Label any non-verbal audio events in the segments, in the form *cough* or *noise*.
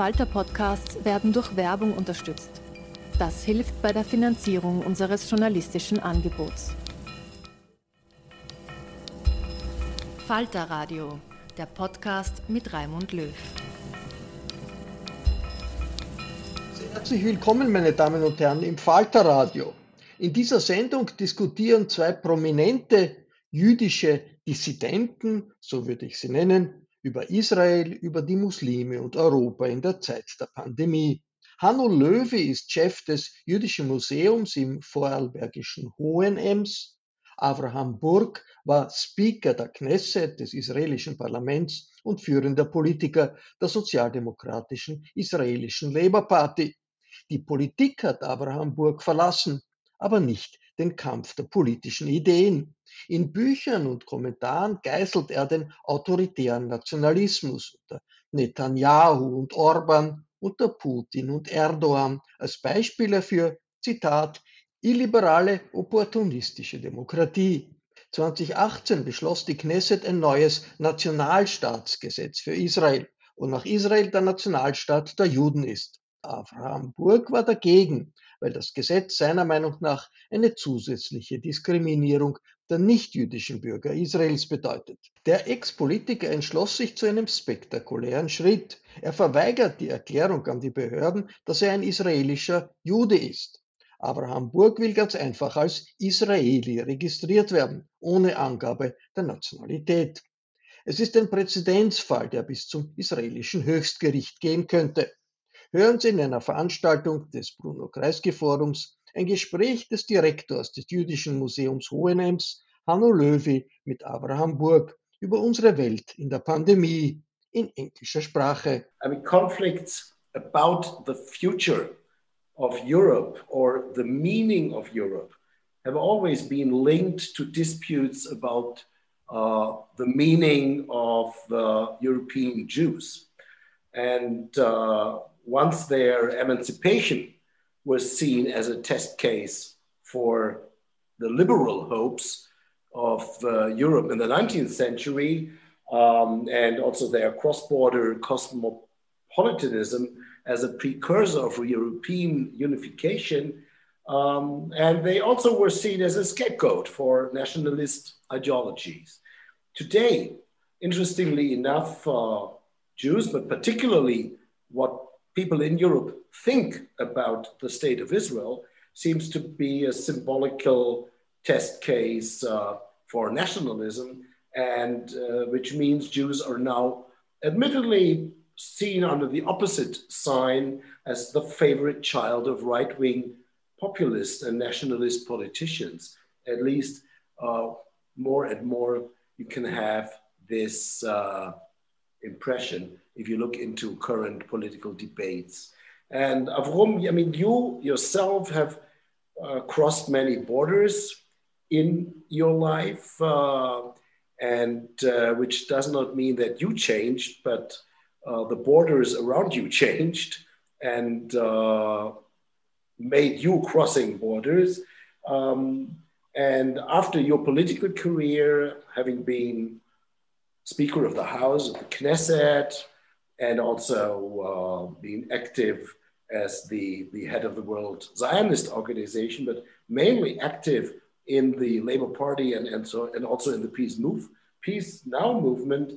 Falter-Podcasts werden durch Werbung unterstützt. Das hilft bei der Finanzierung unseres journalistischen Angebots. Falter Radio, der Podcast mit Raimund Löw. Sehr herzlich willkommen, meine Damen und Herren, im Falter Radio. In dieser Sendung diskutieren zwei prominente jüdische Dissidenten, so würde ich sie nennen, über Israel, über die Muslime und Europa in der Zeit der Pandemie. Hanno Löwe ist Chef des Jüdischen Museums im vorarlbergischen Hohenems. Avraham Burg war Speaker der Knesset des israelischen Parlaments und führender Politiker der sozialdemokratischen israelischen Labour Party. Die Politik hat Avraham Burg verlassen, aber nicht den Kampf der politischen Ideen. In Büchern und Kommentaren geißelt er den autoritären Nationalismus unter Netanyahu und Orban, unter Putin und Erdogan als Beispiele für, Zitat, illiberale, opportunistische Demokratie. 2018 beschloss die Knesset ein neues Nationalstaatsgesetz für Israel, wonach Israel der Nationalstaat der Juden ist. Abraham Burg war dagegen, weil das Gesetz seiner Meinung nach eine zusätzliche Diskriminierung der nichtjüdischen Bürger Israels bedeutet. Der Ex-Politiker entschloss sich zu einem spektakulären Schritt. Er verweigert die Erklärung an die Behörden, dass er ein israelischer Jude ist. Abraham Burg will ganz einfach als Israeli registriert werden, ohne Angabe der Nationalität. Es ist ein Präzedenzfall, der bis zum israelischen Höchstgericht gehen könnte. Hören Sie in einer Veranstaltung des Bruno Kreisky Forums ein Gespräch des Direktors des Jüdischen Museums Hohenems, Hanno Löwy, mit Abraham Burg über unsere Welt in der Pandemie in englischer Sprache. I mean, conflicts about the future of Europe or the meaning of Europe have always been linked to disputes about uh, the meaning of uh, European Jews. And uh, once their emancipation was seen as a test case for the liberal hopes of uh, Europe in the 19th century um, and also their cross border cosmopolitanism as a precursor of European unification. Um, and they also were seen as a scapegoat for nationalist ideologies. Today, interestingly enough, uh, Jews, but particularly what people in Europe think about the state of Israel seems to be a symbolical test case uh, for nationalism, and uh, which means Jews are now admittedly seen under the opposite sign as the favorite child of right wing populist and nationalist politicians. At least uh, more and more you can have this uh, impression if you look into current political debates. And Avrom, I mean, you yourself have uh, crossed many borders in your life, uh, and uh, which does not mean that you changed, but uh, the borders around you *laughs* changed and uh, made you crossing borders. Um, and after your political career, having been Speaker of the House of the Knesset, and also uh, being active as the, the head of the World Zionist Organization, but mainly active in the Labour Party and, and, so, and also in the Peace, move, Peace Now movement.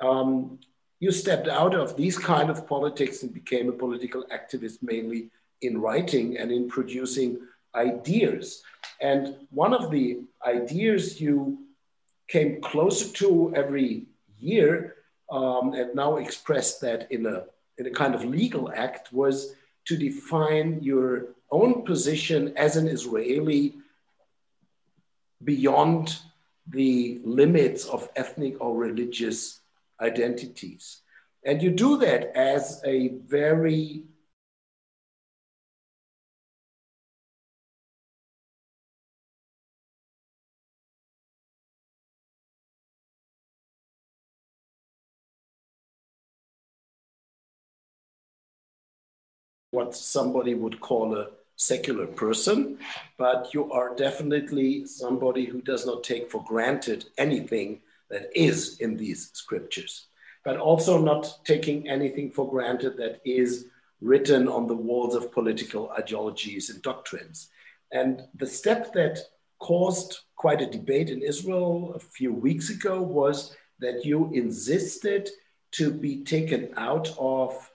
Um, you stepped out of these kind of politics and became a political activist mainly in writing and in producing ideas. And one of the ideas you came closer to every year um, and now expressed that in a, in a kind of legal act was to define your own position as an Israeli beyond the limits of ethnic or religious identities. And you do that as a very what somebody would call a secular person, but you are definitely somebody who does not take for granted anything that is in these scriptures. but also not taking anything for granted that is written on the walls of political ideologies and doctrines. And the step that caused quite a debate in Israel a few weeks ago was that you insisted to be taken out of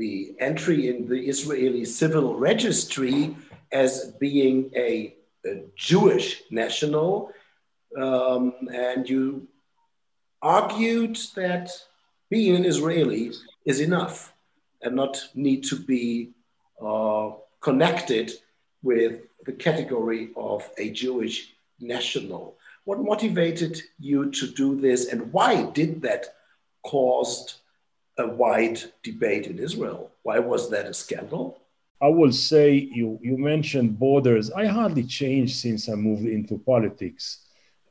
the entry in the Israeli civil registry as being a, a Jewish national. Um, and you argued that being an Israeli is enough and not need to be uh, connected with the category of a Jewish national. What motivated you to do this, and why did that cause a wide debate in Israel? Why was that a scandal? I will say you, you mentioned borders. I hardly changed since I moved into politics.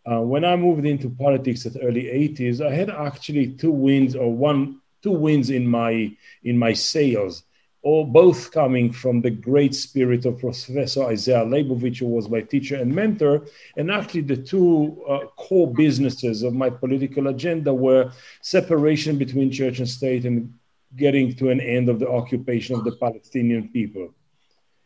Uh, when I moved into politics at early 80s, I had actually two wins or one two wins in my in my sails all both coming from the great spirit of Professor Isaiah Leibowitz, who was my teacher and mentor. And actually, the two uh, core businesses of my political agenda were separation between church and state and getting to an end of the occupation of the Palestinian people.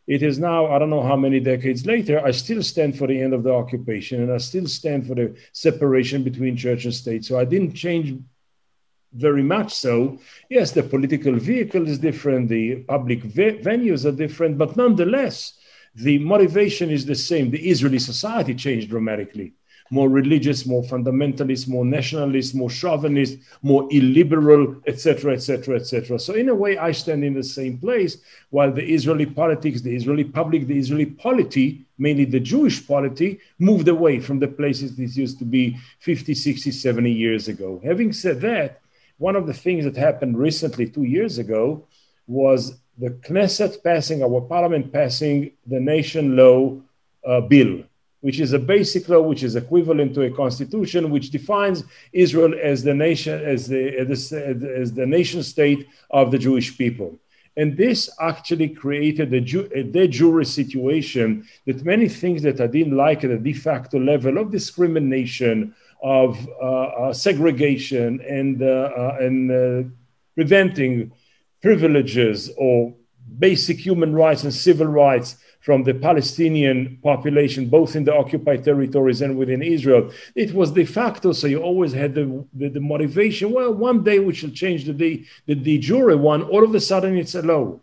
It is now, I don't know how many decades later, I still stand for the end of the occupation and I still stand for the separation between church and state. So I didn't change very much so. Yes, the political vehicle is different, the public ve- venues are different, but nonetheless, the motivation is the same. The Israeli society changed dramatically. More religious, more fundamentalist, more nationalist, more chauvinist, more illiberal, etc., etc., etc. So in a way, I stand in the same place. While the Israeli politics, the Israeli public, the Israeli polity, mainly the Jewish polity, moved away from the places this used to be 50, 60, 70 years ago. Having said that, one of the things that happened recently, two years ago, was the Knesset passing, our parliament passing the nation law uh, bill, which is a basic law which is equivalent to a constitution which defines Israel as the nation, as the, as the, as the nation state of the Jewish people. And this actually created a, ju- a de jure situation that many things that I didn't like at a de facto level of discrimination, of uh, uh, segregation and, uh, and preventing privileges or basic human rights and civil rights from the Palestinian population, both in the occupied territories and within Israel. It was de facto, so you always had the, the, the motivation. Well, one day we shall change the the, the de jure one. All of a sudden, it's a law.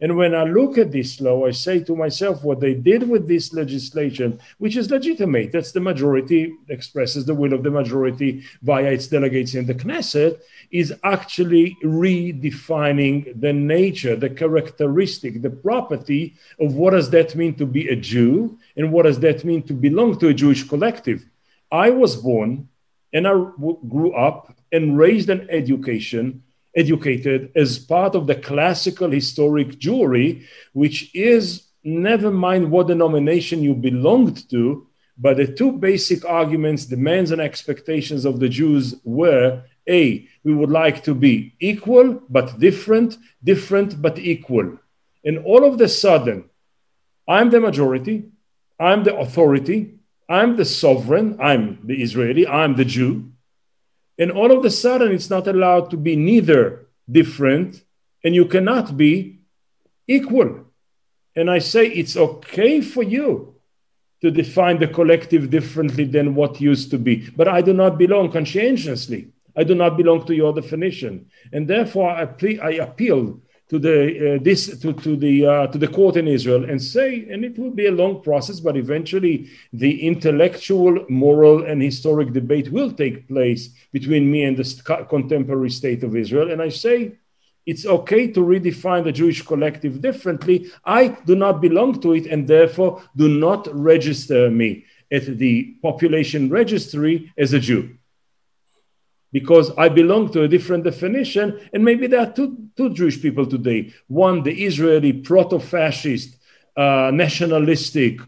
And when I look at this law, I say to myself, what they did with this legislation, which is legitimate, that's the majority, expresses the will of the majority via its delegates in the Knesset, is actually redefining the nature, the characteristic, the property of what does that mean to be a Jew and what does that mean to belong to a Jewish collective. I was born and I grew up and raised an education educated as part of the classical historic Jewry, which is never mind what denomination you belonged to, but the two basic arguments, demands, and expectations of the Jews were A, we would like to be equal but different, different but equal. And all of the sudden, I'm the majority, I'm the authority, I'm the sovereign, I'm the Israeli, I'm the Jew. And all of a sudden, it's not allowed to be neither different and you cannot be equal. And I say it's okay for you to define the collective differently than what used to be. But I do not belong conscientiously. I do not belong to your definition. And therefore, I, ple- I appeal to the uh, this to, to the uh, to the court in Israel and say, and it will be a long process, but eventually the intellectual, moral, and historic debate will take place between me and the contemporary state of Israel. And I say, it's okay to redefine the Jewish collective differently. I do not belong to it, and therefore do not register me at the population registry as a Jew because I belong to a different definition. And maybe there are two, two Jewish people today one, the Israeli proto fascist, uh, nationalistic,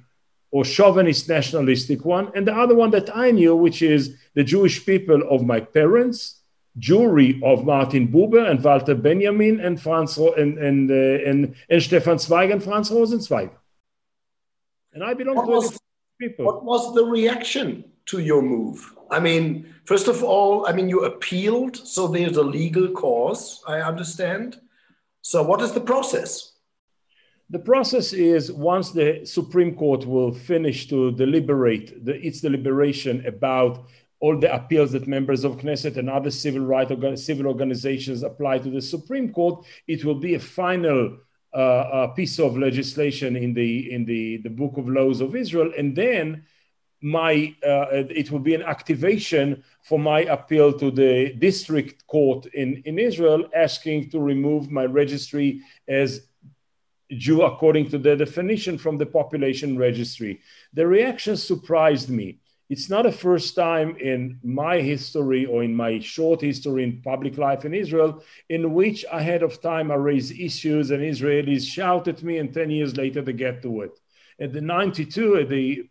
or chauvinist nationalistic one, and the other one that I knew, which is the Jewish people of my parents, Jewry of Martin Buber and Walter Benjamin and Franz and and, uh, and, and Stefan Zweig and Franz Rosenzweig. And I belong what to was, people. What was the reaction to your move? I mean, first of all, I mean, you appealed, so there's a legal cause, I understand. So, what is the process? The process is once the Supreme Court will finish to deliberate the, its deliberation about all the appeals that members of Knesset and other civil rights civil organizations apply to the Supreme Court, it will be a final uh, piece of legislation in the in the, the Book of Laws of Israel, and then my uh, it will be an activation for my appeal to the district court in, in Israel, asking to remove my registry as Jew according to the definition from the population registry. The reaction surprised me it's not the first time in my history or in my short history in public life in Israel in which ahead of time I raised issues and Israelis shout at me, and 10 years later they get to it. At the 92, at the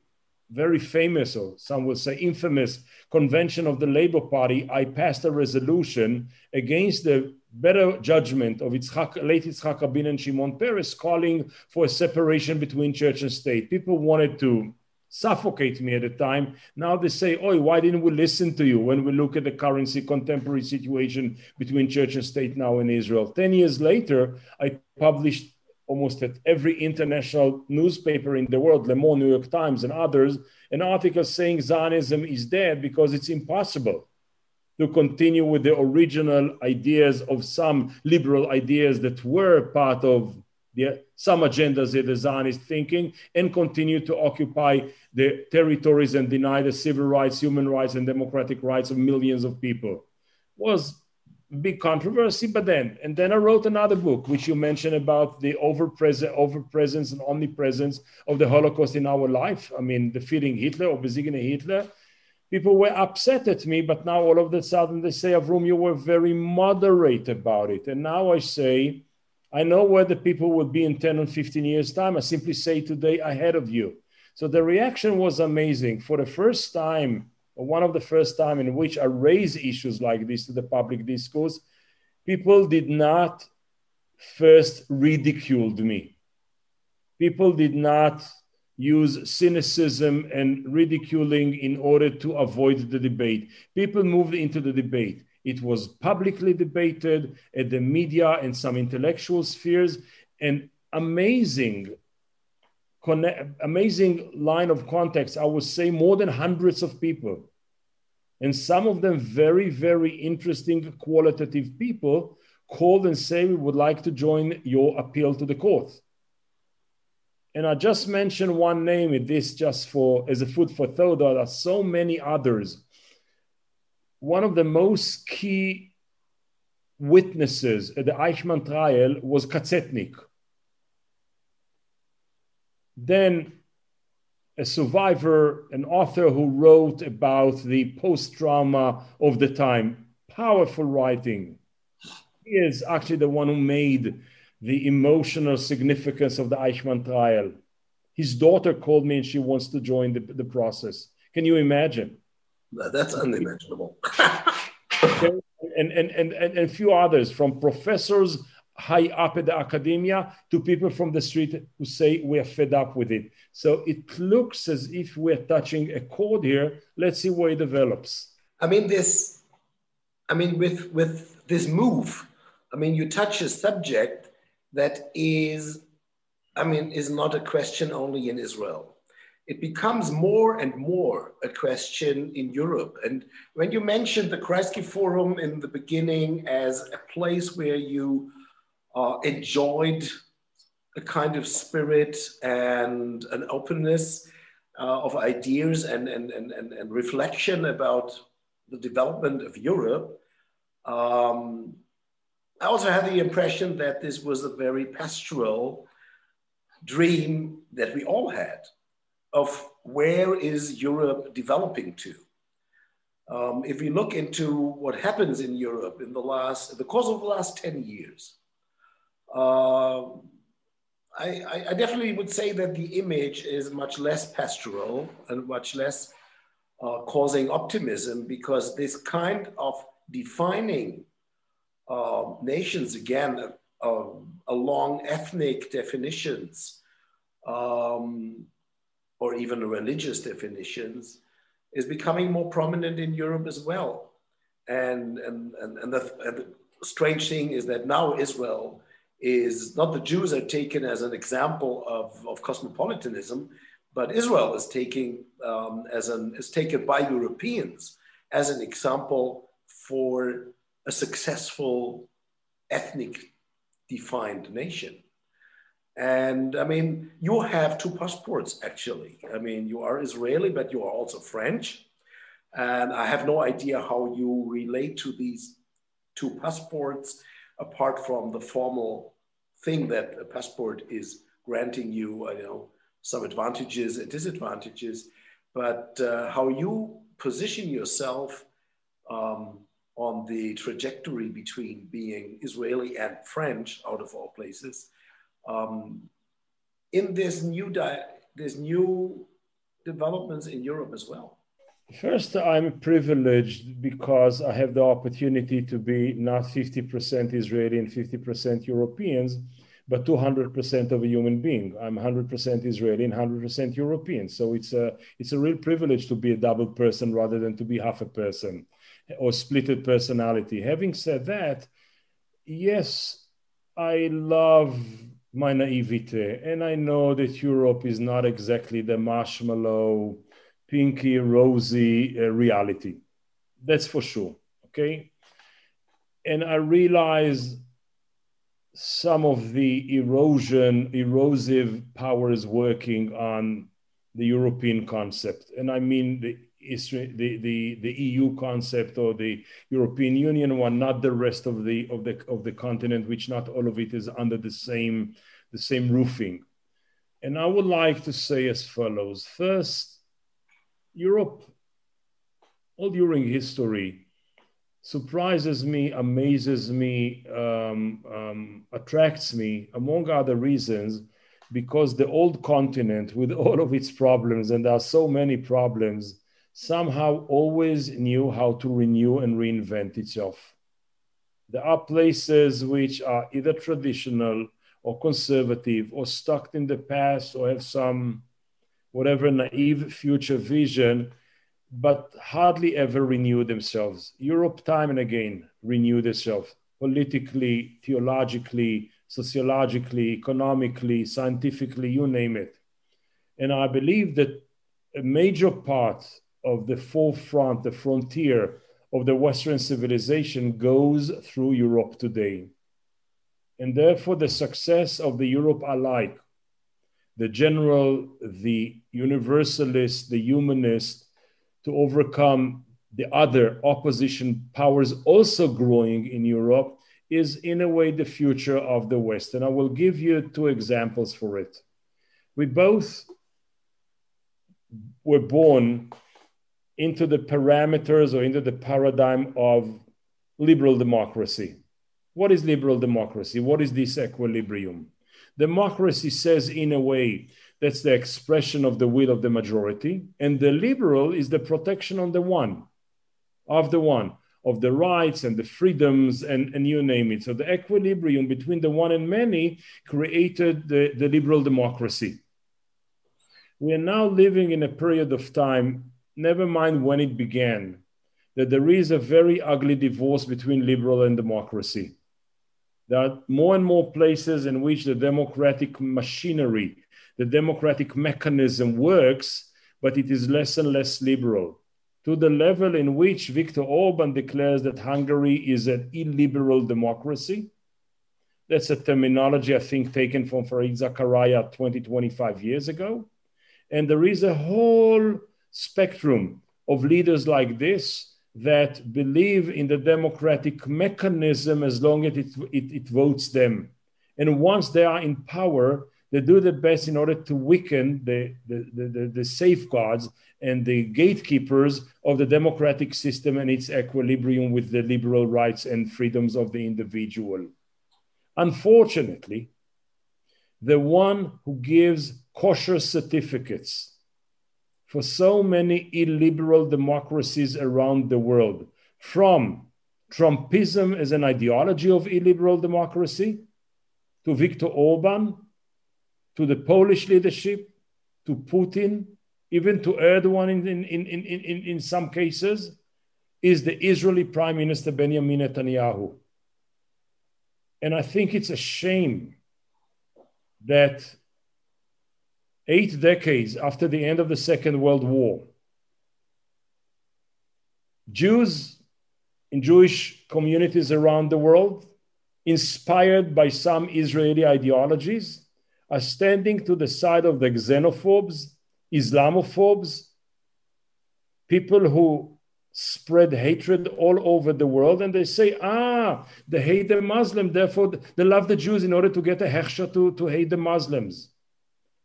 very famous, or some would say infamous, convention of the Labour Party, I passed a resolution against the better judgment of Yitzhak, late Yitzhak Rabin and Shimon Peres calling for a separation between church and state. People wanted to suffocate me at the time. Now they say, "Oh, why didn't we listen to you when we look at the currency contemporary situation between church and state now in Israel?" Ten years later, I published almost at every international newspaper in the world, Le Monde, New York Times, and others, an article saying Zionism is dead because it's impossible to continue with the original ideas of some liberal ideas that were part of the, some agendas in the Zionist thinking and continue to occupy the territories and deny the civil rights, human rights, and democratic rights of millions of people. Was big controversy, but then, and then I wrote another book, which you mentioned about the overpresence, overpresence and omnipresence of the Holocaust in our life. I mean, defeating Hitler or besieging Hitler. People were upset at me, but now all of a sudden they say, Avrum, you were very moderate about it. And now I say, I know where the people will be in 10 or 15 years' time. I simply say today ahead of you. So the reaction was amazing. For the first time, one of the first time in which I raise issues like this to the public discourse, people did not first ridiculed me. People did not use cynicism and ridiculing in order to avoid the debate. People moved into the debate. It was publicly debated at the media and some intellectual spheres, and amazing, amazing line of context. I would say more than hundreds of people, and some of them very, very interesting qualitative people called and say we would like to join your appeal to the court. And I just mentioned one name in this just for as a food for thought. There are so many others one of the most key witnesses at the Eichmann trial was Ka-Tzetnik. Then a survivor, an author who wrote about the post trauma of the time, powerful writing. He is actually the one who made the emotional significance of the Eichmann trial. His daughter called me and she wants to join the, the process. Can you imagine? That's unimaginable. *laughs* and, and, and, and, and a few others, from professors high up at the academia to people from the street who say we are fed up with it. So it looks as if we're touching a chord here. Let's see where it develops. I mean, this, I mean, with, with this move, I mean, you touch a subject that is, I mean, is not a question only in Israel it becomes more and more a question in Europe. And when you mentioned the Kreisky Forum in the beginning as a place where you uh, enjoyed a kind of spirit and an openness uh, of ideas and, and, and, and, and, reflection about the development of Europe, um, I also had the impression that this was a very pastoral dream that we all had of where is Europe developing to. Um, if we look into what happens in Europe in the last, the course of the last 10 years, I, I, definitely would say that the image is much less pastoral and much less uh, causing optimism because this kind of defining uh, nations again uh, along ethnic definitions um, or even religious definitions is becoming more prominent in Europe as well. And, and, and, and, the, and the strange thing is that now Israel is not the Jews are taken as an example of, of cosmopolitanism, but Israel is taking um, as an is taken by Europeans as an example for a successful ethnic defined nation. And I mean, you have two passports actually. I mean, you are Israeli, but you are also French. And I have no idea how you relate to these two passports apart from the formal thing that a passport is granting you, you know, some advantages and disadvantages, but uh, how you position yourself um, on the trajectory between being Israeli and French, out of all places, um, in this new di- this new developments in Europe as well. First, I'm privileged because I have the opportunity to be not 50% Israeli and 50% Europeans, but 200% of a human being. I'm 100% Israeli and 100% European. So it's a, it's a real privilege to be a double person rather than to be half a person or splitted personality. Having said that, yes, I love my naivete. And I know that Europe is not exactly the marshmallow pinky rosy uh, reality. That's for sure. Okay. And I realize some of the erosion, erosive powers working on the European concept. And I mean the, the, the, the EU concept or the European Union one, not the rest of the, of, the, of the continent, which not all of it is under the same, the same roofing. And I would like to say as follows. First, Europe, all during history, surprises me, amazes me, um, um, attracts me, among other reasons, because the old continent, with *laughs* all of its problems, and there are so many problems, somehow always knew how to renew and reinvent itself. There are places which are either traditional or conservative or stuck in the past or have some whatever naive future vision, but hardly ever renew themselves. Europe, time and again, renewed itself politically, theologically, sociologically, economically, scientifically, you name it. And I believe that a major part of the forefront, the frontier of the Western civilization goes through Europe today. And therefore, the success of the Europe alike the general, the universalist, the humanist, to overcome the other opposition powers also growing in Europe is in a way the future of the West. And I will give you two examples for it. We both were born into the parameters or into the paradigm of liberal democracy. What is liberal democracy? What is this equilibrium? Democracy says, in a way, that's the expression of the will of the majority, and the liberal is the protection on the one, of the one, of the rights and the freedoms, and, and you name it. So the equilibrium between the one and many created the, the liberal democracy. We are now living in a period of time, never mind when it began, that there is a very ugly divorce between liberal and democracy. There are more and more places in which the democratic machinery, the democratic mechanism works, but it is less and less liberal. To the level in which Viktor Orban declares that Hungary is an illiberal democracy. That's a terminology, I think, taken from Fareed Zakaria 20, 25 years ago. And there is a whole spectrum of leaders like this that believe in the democratic mechanism as long as it, it, it, votes them. And once they are in power, they do the best in order to weaken the, the, the, the, safeguards and the gatekeepers of the democratic system and its equilibrium with the liberal rights and freedoms of the individual. Unfortunately, the one who gives kosher certificates for so many illiberal democracies around the world, from Trumpism as an ideology of illiberal democracy, to Viktor Orban, to the Polish leadership, to Putin, even to Erdogan in, in, in, in, in, some cases, is the Israeli Prime Minister Benjamin Netanyahu. And I think it's a shame that eight decades after the end of the Second World War, Jews in Jewish communities around the world, inspired by some Israeli ideologies, are standing to the side of the xenophobes, Islamophobes, people who spread hatred all over the world and they say ah they hate the muslim therefore they love the jews in order to get a hechsher to, to hate the muslims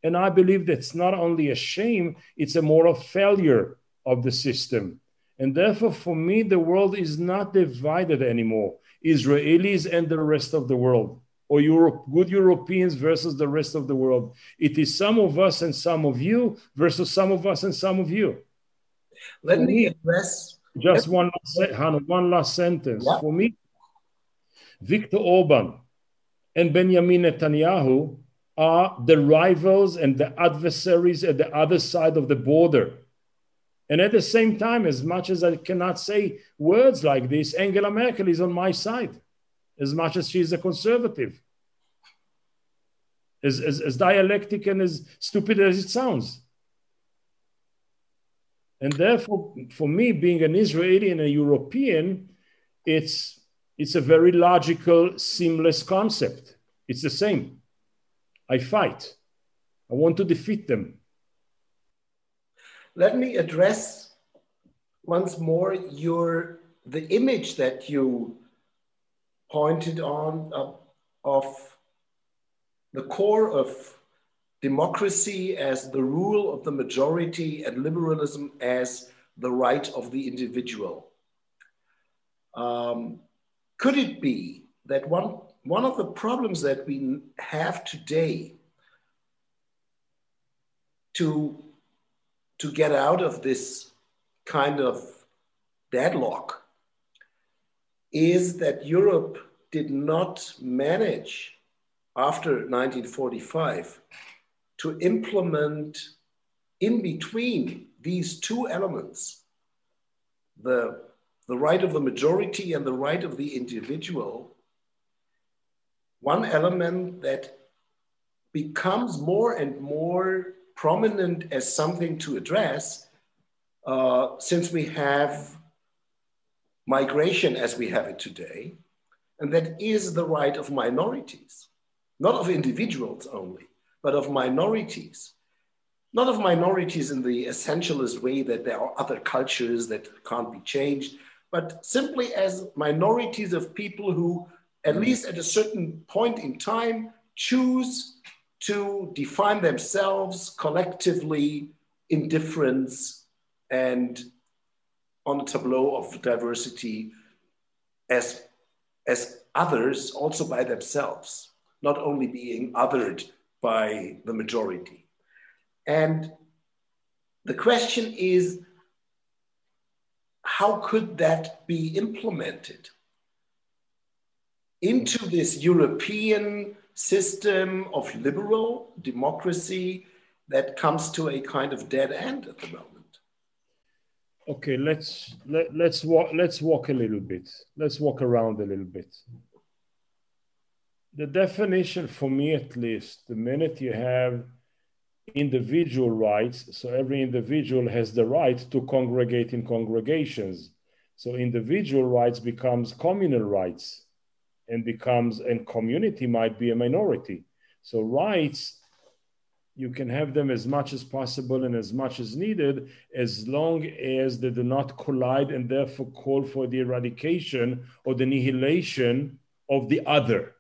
and i believe that's not only a shame it's a moral failure of the system and therefore for me the world is not divided anymore israelis and the rest of the world or Europe, good Europeans versus the rest of the world. It is some of us and some of you versus some of us and some of you. Let me address just one last, Hanno, one last sentence. Yeah. For me, Viktor Orban and Benjamin Netanyahu are the rivals and the adversaries at the other side of the border. And at the same time, as much as I cannot say words like this, Angela Merkel is on my side, as much as she is a conservative. As, as, as dialectic and as stupid as it sounds. And therefore, for me, being an Israeli and a European, it's, it's a very logical, seamless concept. It's the same. I fight. I want to defeat them. Let me address once more your the image that you pointed on uh, of the core of democracy as the rule of the majority and liberalism as the right of the individual. Um, could it be that one, one of the problems that we have today to, to get out of this kind of deadlock is that Europe did not manage after 1945 to implement in between these two elements, the, the right of the majority and the right of the individual, one element that becomes more and more prominent as something to address uh, since we have migration as we have it today, and that is the right of minorities, not of individuals only but of minorities. Not of minorities in the essentialist way that there are other cultures that can't be changed, but simply as minorities of people who, at least at a certain point in time, choose to define themselves collectively in difference and on a tableau of diversity as, as others also by themselves, not only being othered by the majority. And the question is how could that be implemented into this European system of liberal democracy that comes to a kind of dead end at the moment? Okay, let's let, let's walk let's walk a little bit. Let's walk around a little bit the definition for me at least the minute you have individual rights so every individual has the right to congregate in congregations so individual rights becomes communal rights and becomes and community might be a minority. So rights you can have them as much as possible and as much as needed as long as they do not collide and therefore call for the eradication or the annihilation of the other.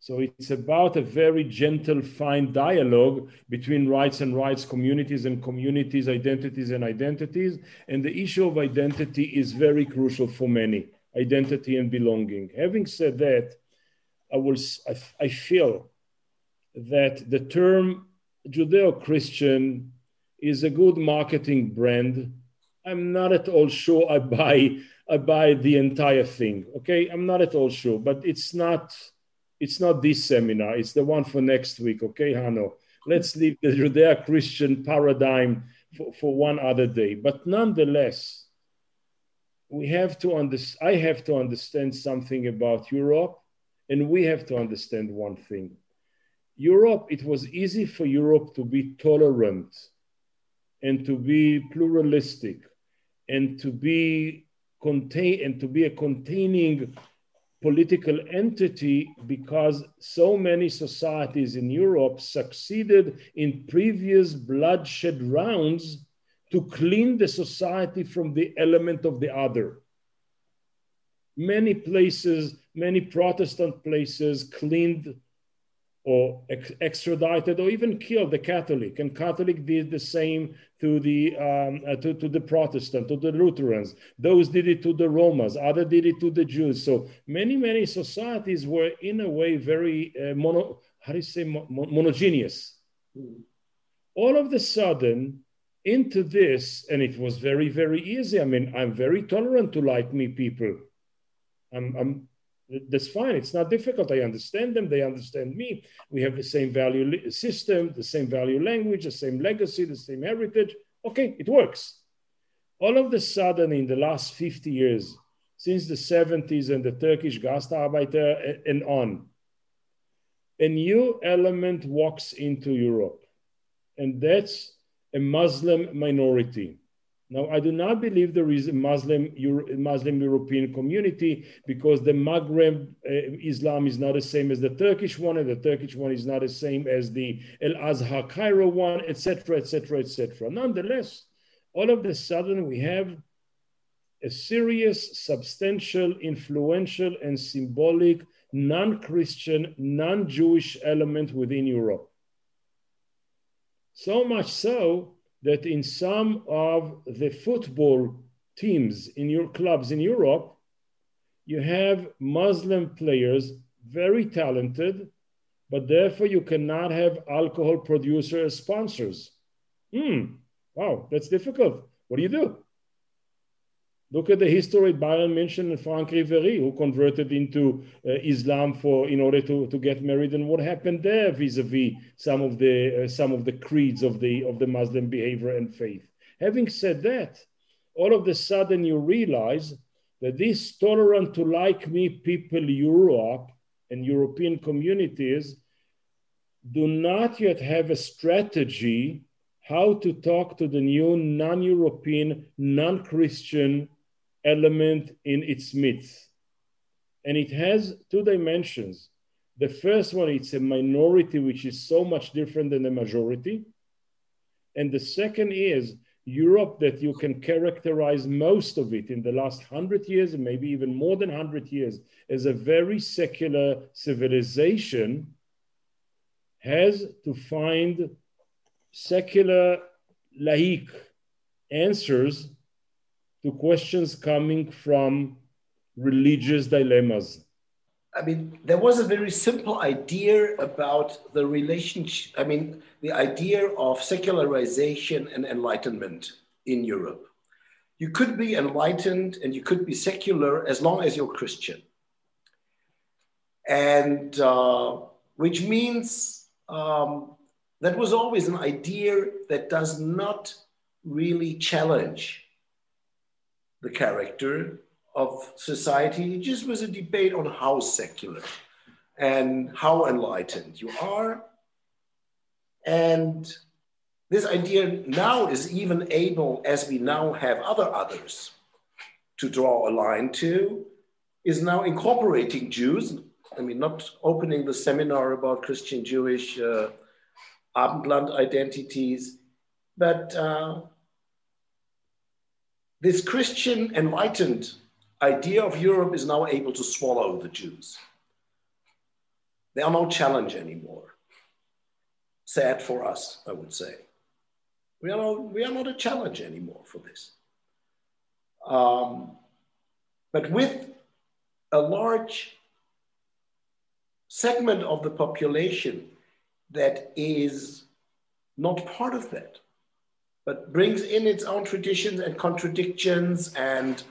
So it's about a very gentle, fine dialogue between rights and rights, communities and communities, identities and identities. And the issue of identity is very crucial for many identity and belonging. Having said that, I, will, I, I feel that the term Judeo Christian is a good marketing brand. I'm not at all sure I buy, I buy the entire thing. Okay, I'm not at all sure, but it's not it's not this seminar, it's the one for next week, okay, Hanno? Let's leave the Judeo Christian paradigm for, for one other day. But nonetheless, we have to understand, I have to understand something about Europe, and we have to understand one thing. Europe, it was easy for Europe to be tolerant and to be pluralistic and to be contain and to be a containing political entity because so many societies in Europe succeeded in previous bloodshed rounds to clean the society from the element of the other. Many places, many Protestant places cleaned or ex- extradited or even killed the Catholic. And Catholic did the same to the um, uh, to, to the Protestant, to the Lutherans. Those did it to the Romans. Other did it to the Jews. So many many societies were in a way very uh, mono. How do you say mo- monogeneous? Mm. All of a sudden, into this, and it was very very easy. I mean, I'm very tolerant to like me people. I'm, I'm that's fine. It's not difficult. I understand them. They understand me. We have the same value system, the same value language, the same legacy, the same heritage. Okay, it works. All of a sudden, in the last 50 years, since the 70s and the Turkish Gastarbeiter and on, a new element walks into Europe, and that's a Muslim minority. Now, I do not believe there is a Muslim, Euro, Muslim European community because the Maghreb uh, Islam is not the same as the Turkish one, and the Turkish one is not the same as the El Azhar Cairo one, etc., etc., etc. Nonetheless, all of a sudden we have a serious, substantial, influential, and symbolic non Christian, non Jewish element within Europe. So much so that in some of the football teams in your clubs in Europe, you have Muslim players, very talented, but therefore you cannot have alcohol producers sponsors. Hmm, wow, that's difficult. What do you do? Look at the history Bayern München and Franck Ribéry, who converted into uh, Islam for in order to, to get married, and what happened there vis-a-vis some of the uh, some of the creeds of the of the Muslim behavior and faith. Having said that, all of a sudden you realize that these tolerant to like me people Europe and European communities do not yet have a strategy how to talk to the new non-European, non-Christian element in its midst. And it has two dimensions. The first one, it's a minority, which is so much different than the majority. And the second is Europe that you can characterize most of it in the last hundred years, and maybe even more than hundred years, as a very secular civilization, has to find secular laic answers to questions coming from religious dilemmas? I mean, there was a very simple idea about the relationship, I mean, the idea of secularization and enlightenment in Europe. You could be enlightened and you could be secular as long as you're Christian. And uh, which means um, that was always an idea that does not really challenge the character of society. It just was a debate on how secular and how enlightened you are. And this idea now is even able, as we now have other others to draw a line to, is now incorporating Jews. I mean, not opening the seminar about Christian Jewish uh, Abendland identities, but uh, this Christian enlightened idea of Europe is now able to swallow the Jews. They are no challenge anymore. Sad for us, I would say. We are, no, we are not a challenge anymore for this. Um, but with a large segment of the population that is not part of that, but brings in its own traditions and contradictions and,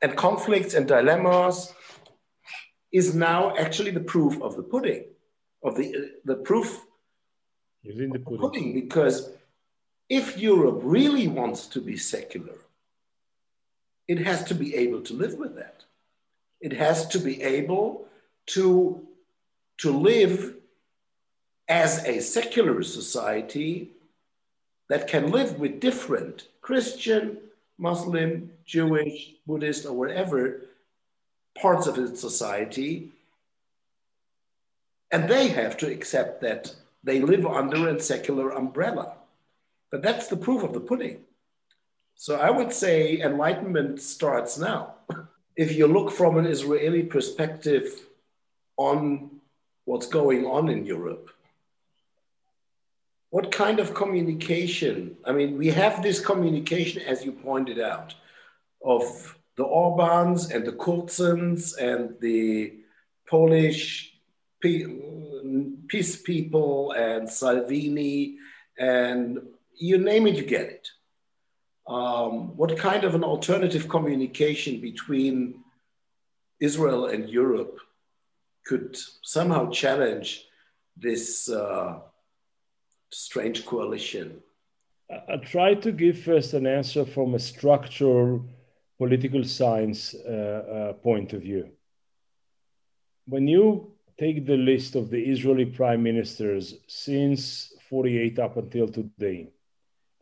and conflicts and dilemmas, is now actually the proof of the pudding, of the, the proof in the pudding. pudding, because if Europe really wants to be secular, it has to be able to live with that. It has to be able to, to live as a secular society that can live with different Christian, Muslim, Jewish, Buddhist, or whatever parts of its society. And they have to accept that they live under a secular umbrella. But that's the proof of the pudding. So I would say enlightenment starts now. *laughs* if you look from an Israeli perspective on what's going on in Europe, what kind of communication? I mean, we have this communication, as you pointed out, of the Orbans and the Kurzens and the Polish PiS people and Salvini and you name it, you get it. Um, what kind of an alternative communication between Israel and Europe could somehow challenge this uh, strange coalition? I try to give first an answer from a structural political science uh, uh, point of view. When you take the list of the Israeli prime ministers since 48 up until today,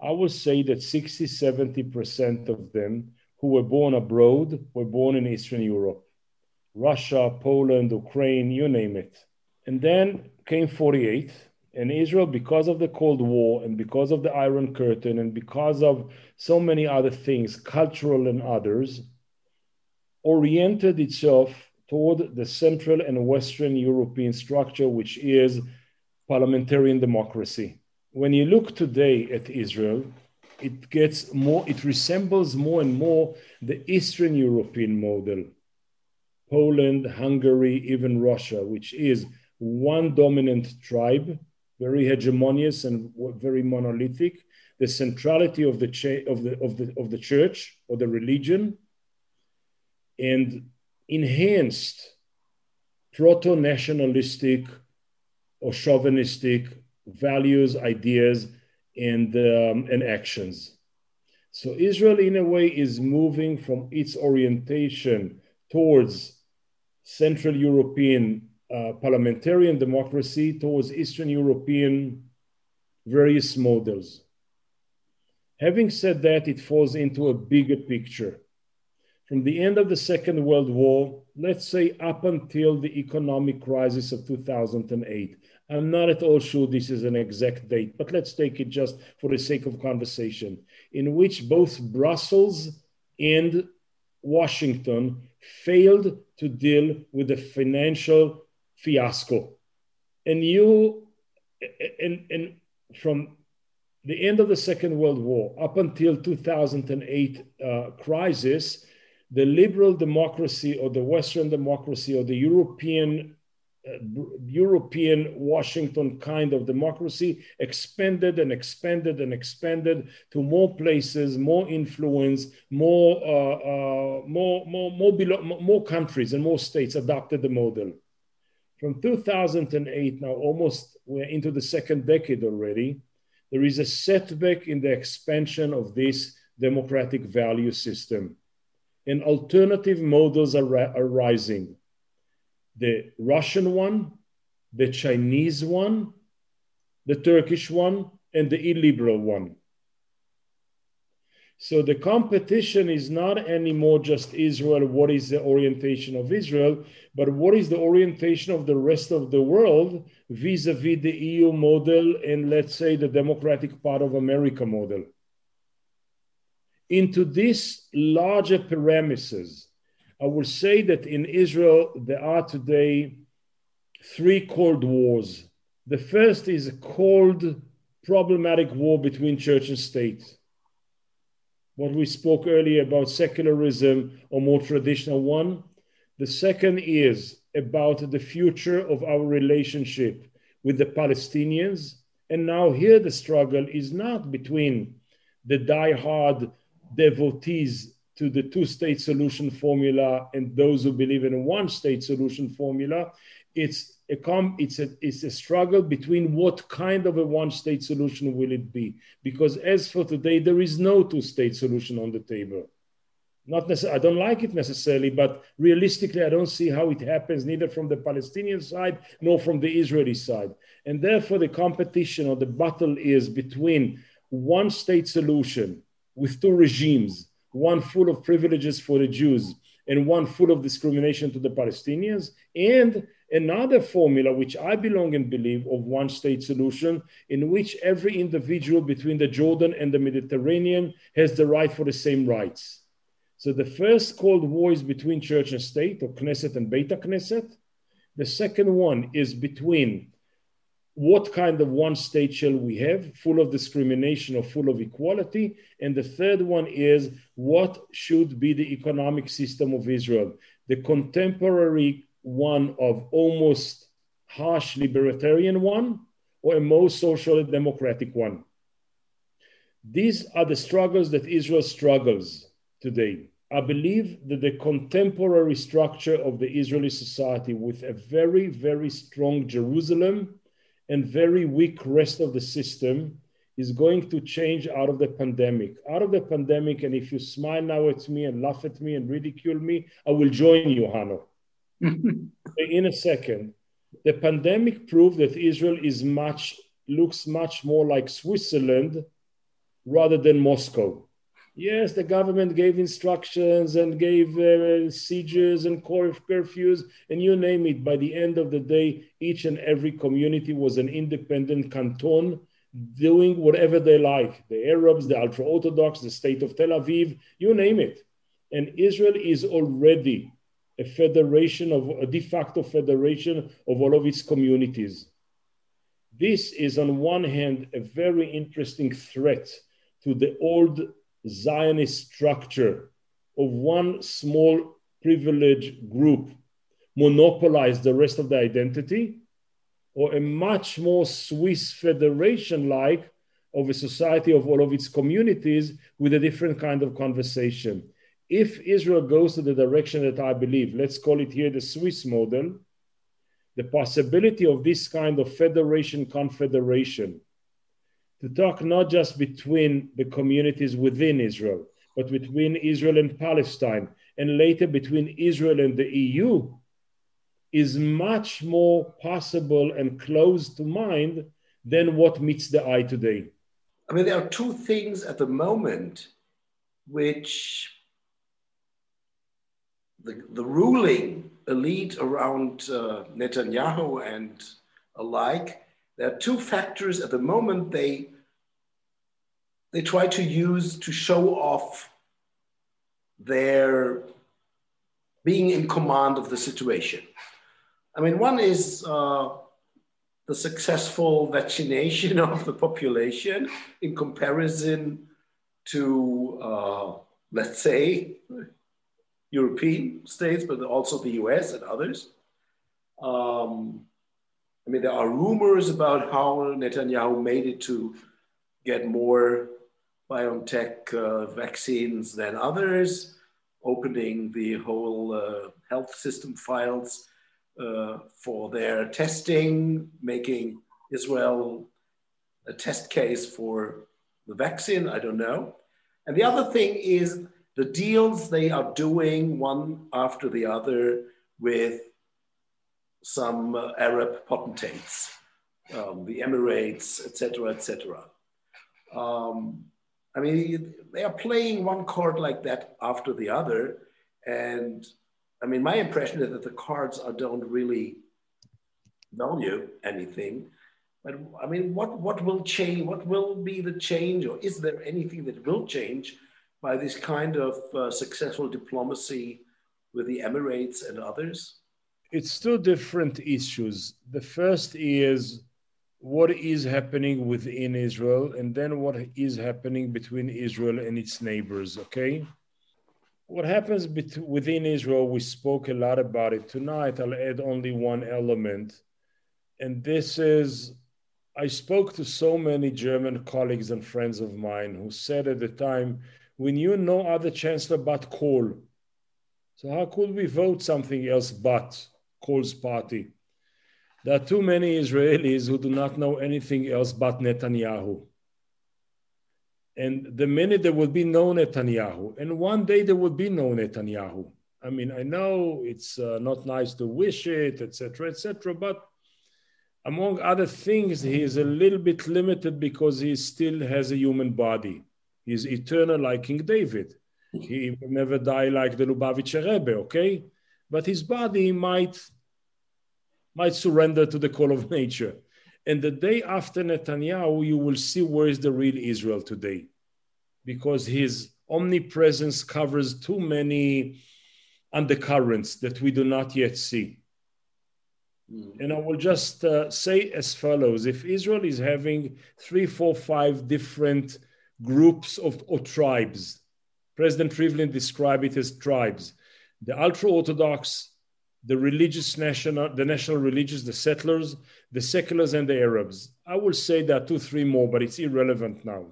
I would say that 60, 70% of them who were born abroad were born in Eastern Europe Russia, Poland, Ukraine, you name it. And then came 48, and Israel, because of the Cold War and because of the Iron Curtain and because of so many other things, cultural and others, oriented itself toward the Central and Western European structure, which is parliamentarian democracy. When you look today at Israel, it gets more, it resembles more and more the Eastern European model. Poland, Hungary, even Russia, which is one dominant tribe very hegemonious and very monolithic. The centrality of the, cha- of the, of the, of the church or the religion and enhanced proto nationalistic or chauvinistic values, ideas, and, um, and actions. So Israel, in a way, is moving from its orientation towards Central European uh, parliamentarian democracy towards Eastern European various models. Having said that, it falls into a bigger picture. From the end of the Second World War, let's say up until the economic crisis of 2008, I'm not at all sure this is an exact date, but let's take it just for the sake of conversation, in which both Brussels and Washington failed to deal with the financial fiasco. And you, and, and from the end of the Second World War up until 2008 uh, crisis, the liberal democracy or the Western democracy or the European uh, European Washington kind of democracy expanded and expanded and expanded to more places, more influence, more, uh, uh, more, more, more, below, more countries and more states adopted the model. From 2008, now almost we're into the second decade already, there is a setback in the expansion of this democratic value system. And alternative models are, are rising. The Russian one, the Chinese one, the Turkish one, and the illiberal one. So the competition is not anymore just Israel, what is the orientation of Israel, but what is the orientation of the rest of the world vis a vis the EU model and let's say the democratic part of America model. Into these larger premises, I will say that in Israel there are today three cold wars. The first is a cold, problematic war between church and state what we spoke earlier about secularism or more traditional one. The second is about the future of our relationship with the Palestinians. And now, here the struggle is not between the die-hard devotees to the two state solution formula and those who believe in a one state solution formula. it's a com- it's a it's a struggle between what kind of a one state solution will it be. Because as for today there is no two state solution on the table. Not necessarily i don't like it necessarily but realistically i don't see how it happens neither from the palestinian side nor from the israeli side. And therefore the competition or the battle is between one state solution with two regimes one full of privileges for the jews and one full of discrimination to the palestinians and another formula which i belong and believe of one state solution in which every individual between the jordan and the mediterranean has the right for the same rights so the first Cold War is between church and state, or Knesset and Beit Knesset. The second one is between what kind of one state shall we have, full of discrimination or full of equality? And the third one is what should be the economic system of Israel? The contemporary one of almost harsh libertarian one, or a more social democratic one? These are the struggles that Israel struggles today. I believe that the contemporary structure of the Israeli society, with a very, very strong Jerusalem and very weak rest of the system, is going to change out of the pandemic. Out of the pandemic, and if you smile now at me and laugh at me and ridicule me, I will join you, Hanno. In a second, the pandemic proved that Israel is much looks much more like Switzerland rather than Moscow. Yes, the government gave instructions and gave uh, sieges and curfews and you name it. By the end of the day, each and every community was an independent canton doing whatever they like. The Arabs, the ultra Orthodox, the state of Tel Aviv, you name it. And Israel is already a federation of a de facto federation of all of its communities. This is, on one hand, a very interesting threat to the old Zionist structure of one small privileged group monopolize the rest of the identity, or a much more Swiss federation like of a society of all of its communities with a different kind of conversation. If Israel goes to the direction that I believe, let's call it here the Swiss model, the possibility of this kind of federation confederation to talk not just between the communities within Israel, but between Israel and Palestine, and later between Israel and the EU, is much more possible and close to mind than what meets the eye today. I mean, there are two things at the moment which the, the ruling elite around uh, Netanyahu and alike, there are two factors at the moment they they try to use to show off their being in command of the situation. I mean, one is uh, the successful vaccination *laughs* of the population in comparison to, uh, let's say, European states, but also the US and others. Um, I mean, there are rumors about how Netanyahu made it to get more BioNTech uh, vaccines than others, opening the whole uh, health system files uh, for their testing, making Israel a test case for the vaccine. I don't know. And the other thing is the deals they are doing one after the other with some uh, Arab potentates, um, the Emirates, etc., etc. Um, I mean, they are playing one card like that after the other. And I mean, my impression is that the cards are, don't really value anything. But I mean, what, what will change? What will be the change? Or is there anything that will change by this kind of uh, successful diplomacy with the Emirates and others? It's two different issues. The first is what is happening within Israel and then what is happening between Israel and its neighbors, okay? What happens within Israel, we spoke a lot about it. Tonight, I'll add only one element. And this is I spoke to so many German colleagues and friends of mine who said at the time, we knew no other chancellor but Kohl. So how could we vote something else but Kohl's party? There are too many Israelis who do not know anything else but Netanyahu. And the minute there will be no Netanyahu, and one day there will be no Netanyahu. I mean, I know it's uh, not nice to wish it, etc., etc., but among other things, he is a little bit limited because he still has a human body. He's eternal like King David. He will never die like the Lubavitcher Rebbe, okay? But his body might, might surrender to the call of nature. And the day after Netanyahu, you will see where is the real Israel today. Because his omnipresence covers too many undercurrents that we do not yet see. Mm. And I will just uh, say as follows if Israel is having three, four, five different groups of or tribes, President Rivlin described it as tribes the ultra Orthodox, the religious national, uh, the national religious, the settlers, the seculars, and the Arabs. I will say there are two, three more, but it's irrelevant now.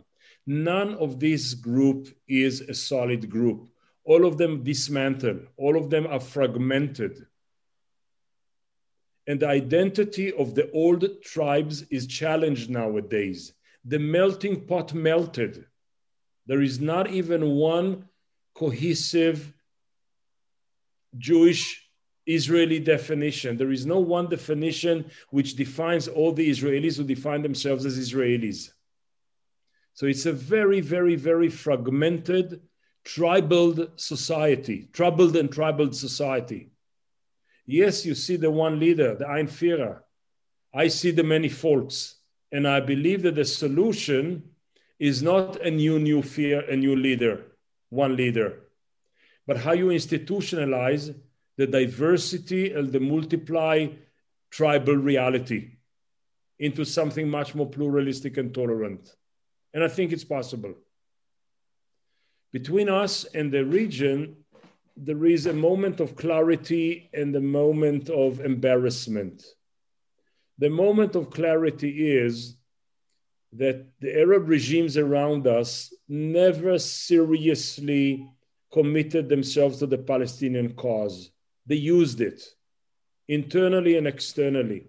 None of this group is a solid group. All of them dismantled, all of them are fragmented and the identity of the old tribes is challenged nowadays. The melting pot melted. There is not even one cohesive Jewish Israeli definition. There is no one definition which defines all the Israelis who define themselves as Israelis. So it's a very, very, very fragmented, tribal society, troubled and tribal society. Yes, you see the one leader, the Ein Führer. I see the many faults. And I believe that the solution is not a new, new fear, a new leader, one leader, but how you institutionalize the diversity and the multiply tribal reality into something much more pluralistic and tolerant. And I think it's possible. Between us and the region, there is a moment of clarity and a moment of embarrassment. The moment of clarity is that the Arab regimes around us never seriously committed themselves to the Palestinian cause. They used it internally and externally.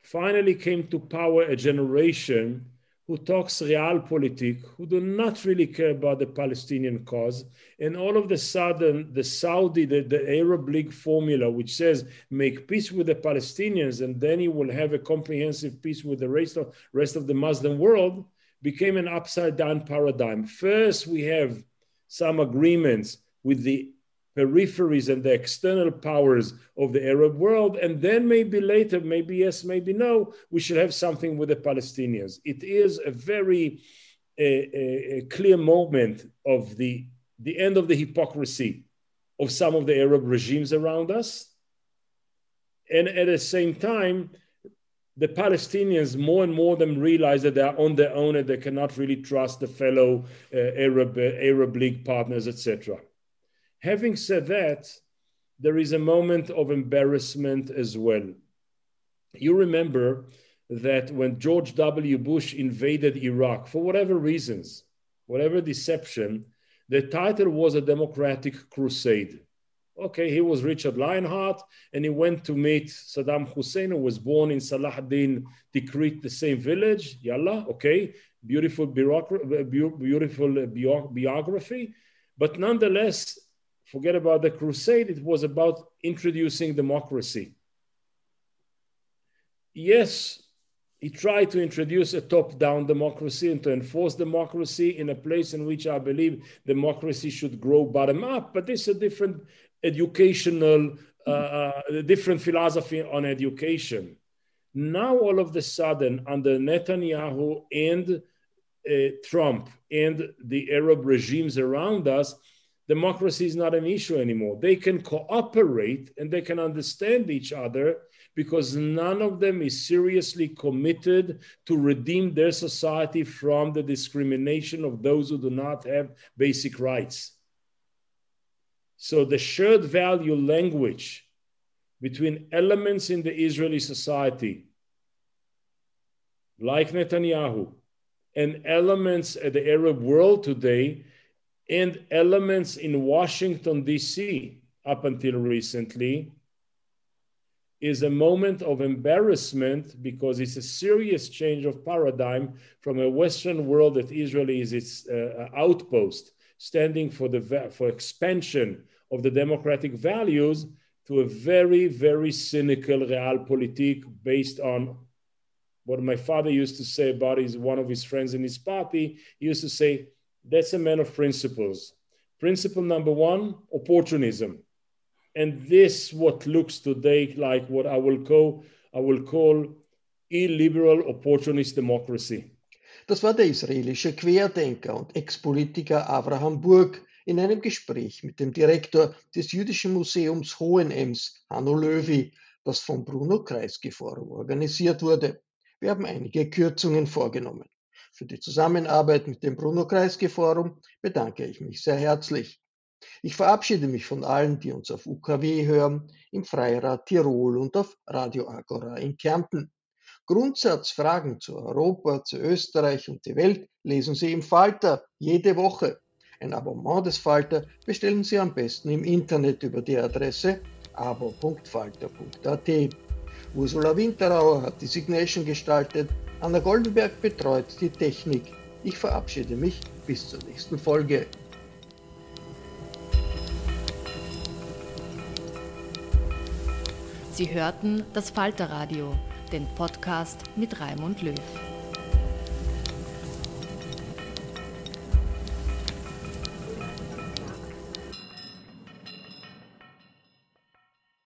Finally, came to power a generation who talks realpolitik, who do not really care about the Palestinian cause. And all of a sudden, the Saudi, the, the Arab League formula, which says make peace with the Palestinians and then you will have a comprehensive peace with the rest of, rest of the Muslim world, became an upside down paradigm. First, we have some agreements with the peripheries and the external powers of the Arab world. And then maybe later, maybe yes, maybe no, we should have something with the Palestinians. It is a very a, a clear moment of the, the end of the hypocrisy of some of the Arab regimes around us. And at the same time, the Palestinians more and more them realize that they are on their own and they cannot really trust the fellow uh, Arab uh, Arab League partners, etc. Having said that, there is a moment of embarrassment as well. You remember that when George W. Bush invaded Iraq, for whatever reasons, whatever deception, the title was a Democratic Crusade. Okay, he was Richard Lionheart, and he went to meet Saddam Hussein, who was born in Salah ad-Din Tikrit, the same village. Yalla, okay, beautiful, beautiful biography. But nonetheless, forget about the crusade, it was about introducing democracy. Yes, he tried to introduce a top down democracy and to enforce democracy in a place in which I believe democracy should grow bottom up, but is a different educational, uh, uh, different philosophy on education. Now, all of a sudden, under Netanyahu and uh, Trump and the Arab regimes around us, democracy is not an issue anymore. They can cooperate and they can understand each other because none of them is seriously committed to redeem their society from the discrimination of those who do not have basic rights. So the shared value language between elements in the Israeli society, like Netanyahu, and elements at the Arab world today and elements in Washington, D.C., up until recently, is a moment of embarrassment because it's a serious change of paradigm from a Western world that Israel is its uh, outpost, standing for the for expansion of the democratic values, to a very very cynical realpolitik based on what my father used to say about his one of his friends in his party. He used to say, "That's a man of principles." Principle number one: opportunism and this what looks today like what I will call, I will call illiberal opportunist democracy. Das war der israelische Querdenker und Ex-Politiker Abraham Burg in einem Gespräch mit dem Direktor des Jüdischen Museums Hohenems, Hanno Löwy, das vom Bruno Kreisky Forum organisiert wurde. Wir haben einige Kürzungen vorgenommen. Für die Zusammenarbeit mit dem Bruno Kreisky Forum bedanke ich mich sehr herzlich. Ich verabschiede mich von allen, die uns auf UKW hören, im Freirad Tirol und auf Radio Agora in Kärnten. Grundsatzfragen zu Europa, zu Österreich und die Welt lesen Sie im Falter jede Woche. Ein Abonnement des Falter bestellen Sie am besten im Internet über die Adresse abo.falter.at. Ursula Winterauer hat die Signation gestaltet, Anna Goldenberg betreut die Technik. Ich verabschiede mich bis zur nächsten Folge. Sie hörten das Falterradio, den Podcast mit Raimund Löw.